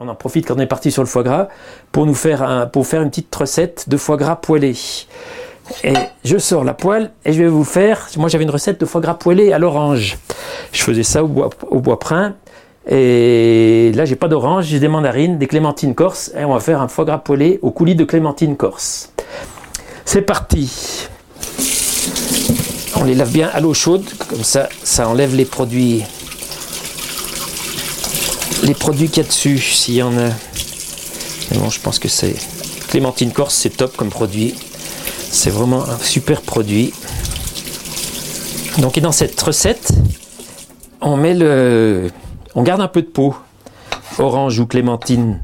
On en profite quand on est parti sur le foie gras pour nous faire, une petite recette de foie gras poêlé. Et je sors la poêle et je vais vous faire. Moi j'avais une recette de foie gras poêlé à l'orange. Je faisais ça au bois, au bois. Et là j'ai pas d'orange, j'ai des mandarines, des clémentines corse et on va faire un foie gras poêlé au coulis de clémentine corse. C'est parti. On les lave bien à l'eau chaude, comme ça ça enlève les produits les produits qu'il y a dessus, s'il y en a. Mais je pense que c'est. Clémentine Corse, c'est top comme produit. C'est vraiment un super produit. Donc, et dans cette recette, on met le. On garde un peu de peau. Orange ou clémentine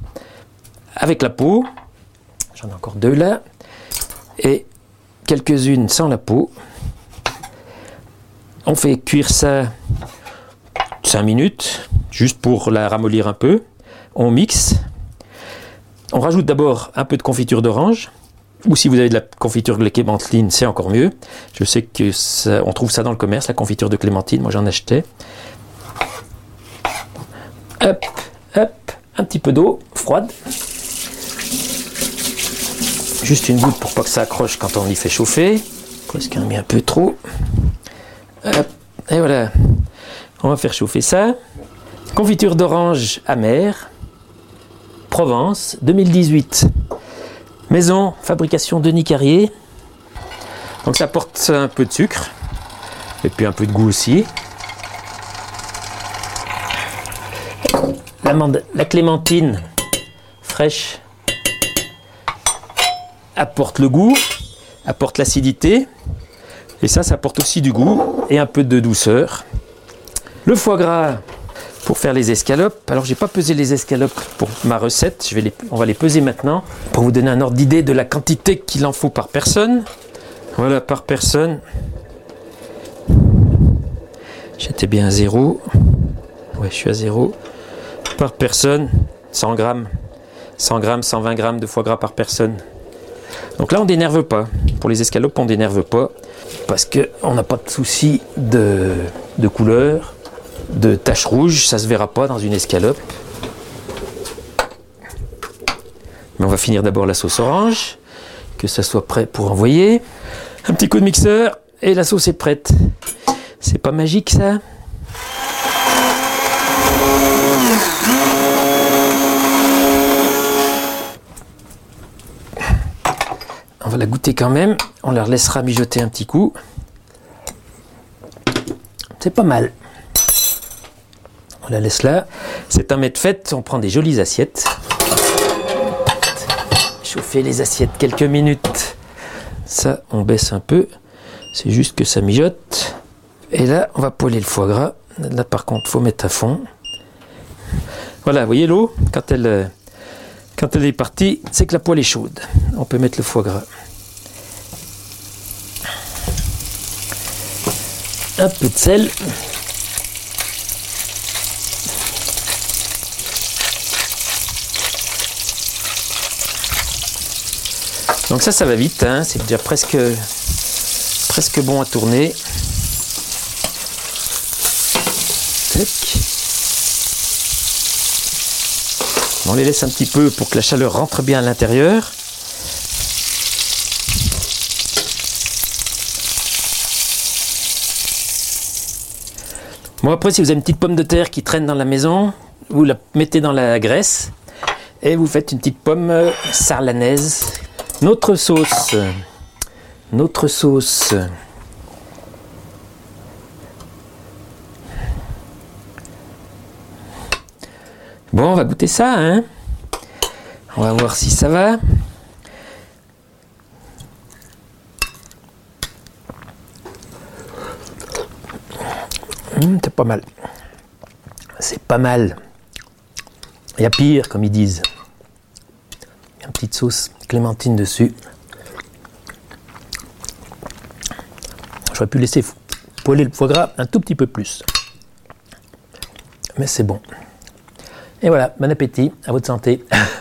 avec la peau. J'en ai encore deux là. Et quelques-unes sans la peau. On fait cuire ça 5 minutes juste pour la ramollir un peu. On mixe. On rajoute d'abord un peu de confiture d'orange. Ou si vous avez de la confiture de clémentine, c'est encore mieux. Je sais que on trouve ça dans le commerce, la confiture de clémentine. Moi, j'en achetais. Hop, hop, un petit peu d'eau froide. Juste une goutte pour pas que ça accroche quand on y fait chauffer. Presque un, un peu trop. Et voilà. On va faire chauffer ça. Confiture d'orange amère, Provence, 2018. Maison, fabrication Denis Carrier. Donc ça porte un peu de sucre et puis un peu de goût aussi. La clémentine fraîche apporte le goût, apporte l'acidité. Et ça, ça apporte aussi du goût et un peu de douceur. Le foie gras, pour faire les escalopes. Alors j'ai pas pesé les escalopes pour ma recette, on va les peser maintenant pour vous donner un ordre d'idée de la quantité qu'il en faut par personne. Voilà par personne. J'étais bien à zéro. Ouais, je suis à zéro. Par personne, 100 grammes. 100 grammes, 120 grammes de foie gras par personne. Donc là, on dénerve pas. Pour les escalopes, on dénerve pas parce qu'on n'a pas de souci de couleur de taches rouges, ça se verra pas dans une escalope. Mais on va finir d'abord la sauce orange, que ça soit prêt pour envoyer. Un petit coup de mixeur et la sauce est prête. C'est pas magique ça? On va la goûter quand même. On leur laissera mijoter un petit coup. C'est pas mal la laisse là. C'est un mets fait, on prend des jolies assiettes. Chauffer les assiettes quelques minutes. Ça, on baisse un peu. C'est juste que ça mijote. Et là, on va poêler le foie gras. Là, par contre, faut mettre à fond. Voilà, vous voyez l'eau? Quand elle, quand elle est partie, c'est que la poêle est chaude. On peut mettre le foie gras. Un peu de sel. Donc ça, ça va vite, hein. c'est déjà presque, presque bon à tourner. On les laisse un petit peu pour que la chaleur rentre bien à l'intérieur. Bon après si vous avez une petite pomme de terre qui traîne dans la maison, vous la mettez dans la graisse et vous faites une petite pomme sarlanaise notre sauce. Notre sauce. Bon, on va goûter ça, hein On va voir si ça va. Hum, c'est pas mal. C'est pas mal. Il y a pire, comme ils disent. Petite sauce clémentine dessus. J'aurais pu laisser poêler le foie gras un tout petit peu plus. Mais c'est bon. Et voilà, bon appétit, à votre santé.